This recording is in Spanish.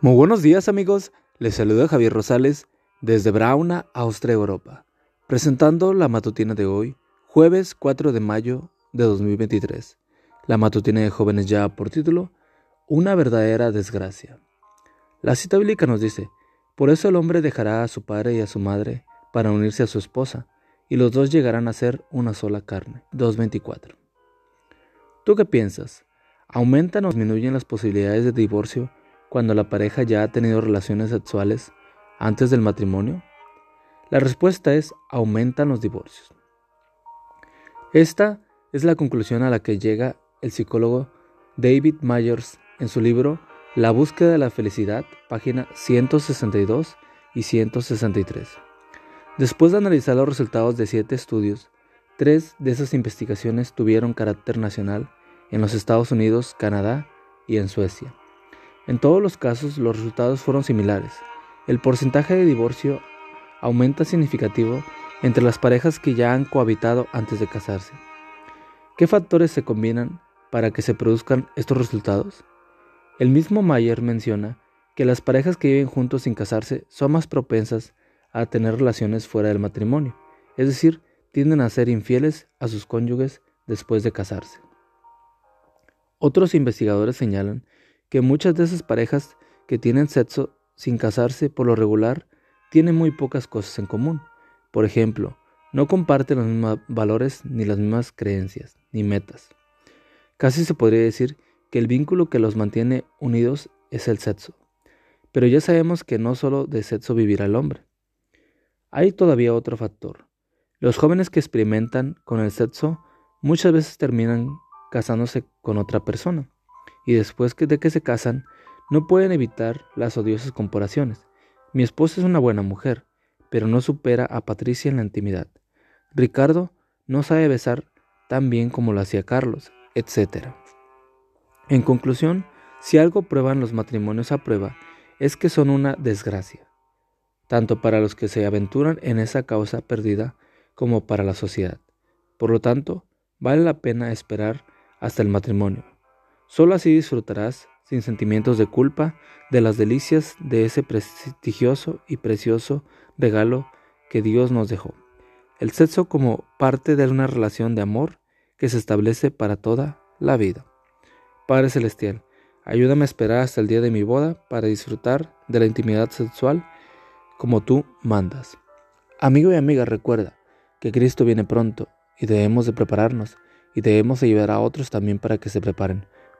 Muy buenos días amigos, les saluda Javier Rosales desde Brauna, Austria, Europa, presentando la matutina de hoy, jueves 4 de mayo de 2023. La matutina de jóvenes ya por título, Una verdadera desgracia. La cita bíblica nos dice, por eso el hombre dejará a su padre y a su madre para unirse a su esposa, y los dos llegarán a ser una sola carne. 2.24. ¿Tú qué piensas? ¿Aumentan o disminuyen las posibilidades de divorcio cuando la pareja ya ha tenido relaciones sexuales antes del matrimonio? La respuesta es aumentan los divorcios. Esta es la conclusión a la que llega el psicólogo David Myers en su libro La búsqueda de la felicidad, página 162 y 163. Después de analizar los resultados de siete estudios, tres de esas investigaciones tuvieron carácter nacional en los Estados Unidos, Canadá y en Suecia. En todos los casos los resultados fueron similares. El porcentaje de divorcio aumenta significativo entre las parejas que ya han cohabitado antes de casarse. ¿Qué factores se combinan para que se produzcan estos resultados? El mismo Mayer menciona que las parejas que viven juntos sin casarse son más propensas a tener relaciones fuera del matrimonio, es decir, tienden a ser infieles a sus cónyuges después de casarse. Otros investigadores señalan que muchas de esas parejas que tienen sexo sin casarse por lo regular tienen muy pocas cosas en común. Por ejemplo, no comparten los mismos valores ni las mismas creencias ni metas. Casi se podría decir que el vínculo que los mantiene unidos es el sexo. Pero ya sabemos que no solo de sexo vivirá el hombre. Hay todavía otro factor. Los jóvenes que experimentan con el sexo muchas veces terminan casándose con otra persona y después de que se casan, no pueden evitar las odiosas comparaciones. Mi esposa es una buena mujer, pero no supera a Patricia en la intimidad. Ricardo no sabe besar tan bien como lo hacía Carlos, etc. En conclusión, si algo prueban los matrimonios a prueba, es que son una desgracia, tanto para los que se aventuran en esa causa perdida como para la sociedad. Por lo tanto, vale la pena esperar hasta el matrimonio, Solo así disfrutarás, sin sentimientos de culpa, de las delicias de ese prestigioso y precioso regalo que Dios nos dejó. El sexo como parte de una relación de amor que se establece para toda la vida. Padre Celestial, ayúdame a esperar hasta el día de mi boda para disfrutar de la intimidad sexual como tú mandas. Amigo y amiga, recuerda que Cristo viene pronto y debemos de prepararnos y debemos ayudar a otros también para que se preparen